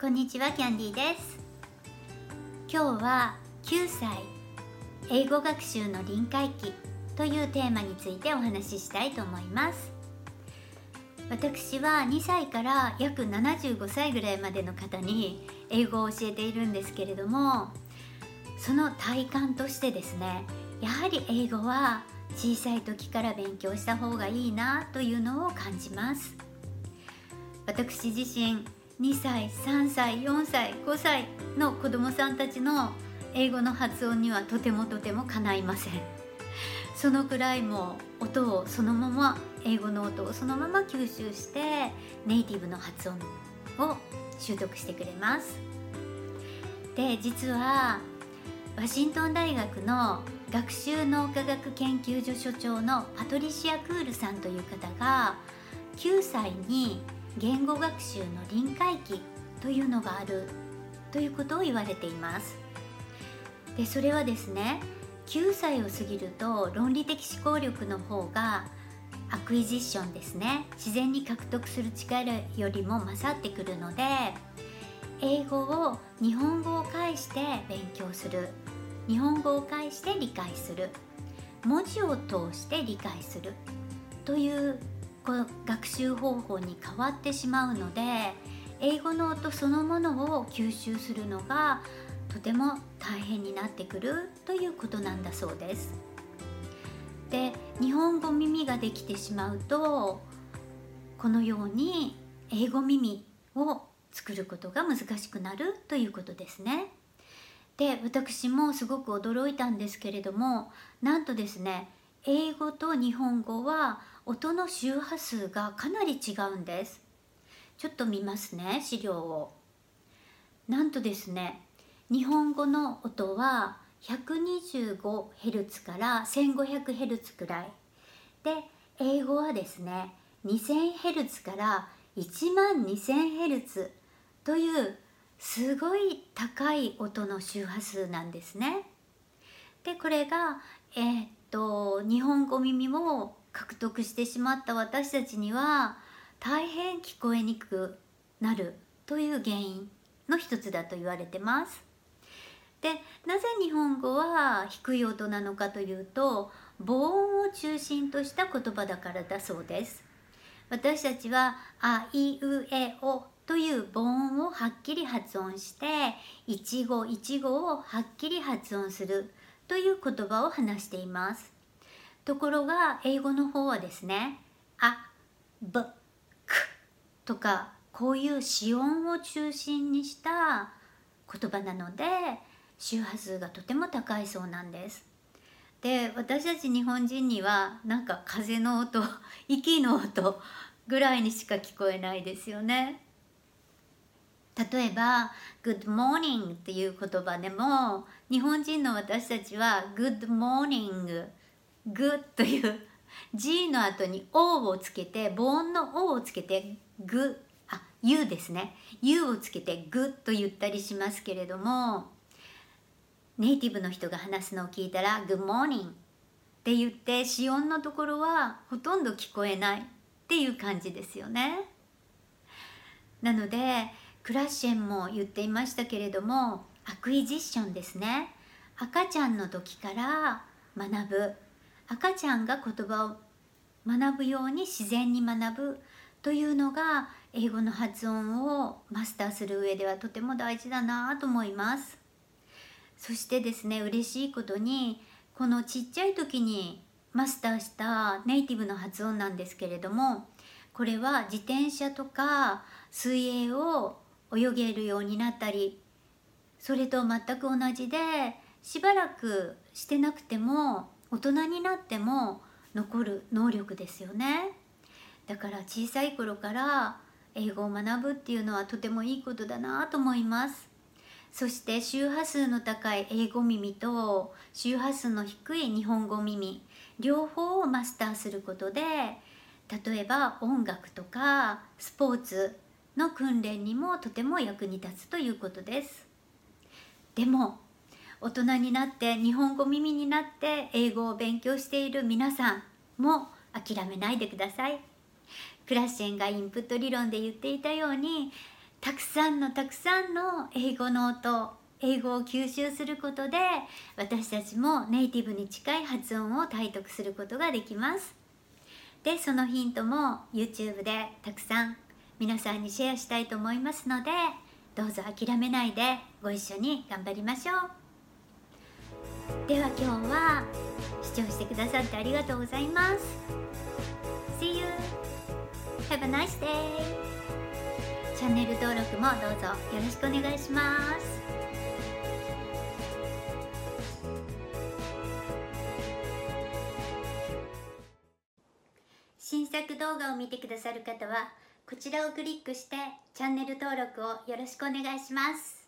こんにちはキャンディーです。今日は9歳英語学習の臨界期というテーマについてお話ししたいと思います。私は2歳から約75歳ぐらいまでの方に英語を教えているんですけれどもその体感としてですねやはり英語は小さい時から勉強した方がいいなというのを感じます。私自身2歳3歳4歳5歳の子どもさんたちの英語の発音にはとてもとてもかないません。そのくらいも音をそのまま英語の音をそのまま吸収してネイティブの発音を習得してくれます。で実はワシントン大学の学習脳科学研究所所長のパトリシア・クールさんという方が9歳に言語学習の臨界期というのがあるということを言われています。でそれはですね9歳を過ぎると論理的思考力の方がアクイジッションですね。自然に獲得する力よりも勝ってくるので英語を日本語を介して勉強する。日本語を介して理解する。文字を通して理解する。という学習方法に変わってしまうので英語の音そのものを吸収するのがとても大変になってくるということなんだそうです。で日本語耳ができてしまうとこのように英語耳を作ることが難しくなるということですね。で私もすごく驚いたんですけれどもなんとですね英語と日本語は音の周波数がかなり違うんです。ちょっと見ますね資料を。なんとですね日本語の音は 125Hz から 1500Hz くらい。で英語はですね 2000Hz から 12000Hz というすごい高い音の周波数なんですね。でこれが、えー、っと日本語耳を獲得してしまった私たちには大変聞こえにくくなるという原因の一つだと言われてます。でなぜ日本語は低い音なのかというと母音を中心とした言葉だからだそうです。私たちは「あいうえお」という母音をはっきり発音して一語一語をはっきり発音するという言葉を話しています。ところが英語の方はですね「あ」「ぶ」「く」とかこういう子音を中心にした言葉なので周波数がとても高いそうなんです。で私たち日本人にはなんか風の音息の音ぐらいにしか聞こえないですよね。例えば「Good morning」っていう言葉でも日本人の私たちは「Good morning」「Good」という G の後に「O」をつけて母音の「O」をつけて「グ」あ「U」ですね「U」をつけて「グ」と言ったりしますけれどもネイティブの人が話すのを聞いたら「Good morning」って言って子音のところはほとんど聞こえないっていう感じですよね。なのでクラッシェンも言っていましたけれどもアクイジッションですね。赤ちゃんの時から学ぶ。赤ちゃんが言葉を学ぶように自然に学ぶというのが英語の発音をマスターする上ではとても大事だなと思います。そしてですね嬉しいことにこのちっちゃい時にマスターしたネイティブの発音なんですけれどもこれは自転車とか水泳を泳げるようになったりそれと全く同じでしばらくしてなくても大人になっても残る能力ですよね。だから小さい頃から英語を学ぶっていうのはとてもいいことだなと思います。そして周波数の高い英語耳と周波数の低い日本語耳両方をマスターすることで例えば音楽とかスポーツの訓練にもとても役に立つということです。でも大人になって日本語耳になって英語を勉強している皆さんも諦めないでください。クラッシェンがインプット理論で言っていたようにたくさんのたくさんの英語の音英語を吸収することで私たちもネイティブに近い発音を体得することができます。でそのヒントも YouTube でたくさん皆さんにシェアしたいと思いますのでどうぞ諦めないでご一緒に頑張りましょうでは今日は視聴してくださってありがとうございます See you! Have a nice day! チャンネル登録もどうぞよろしくお願いします新作動画を見てくださる方はこちらをクリックしてチャンネル登録をよろしくお願いします。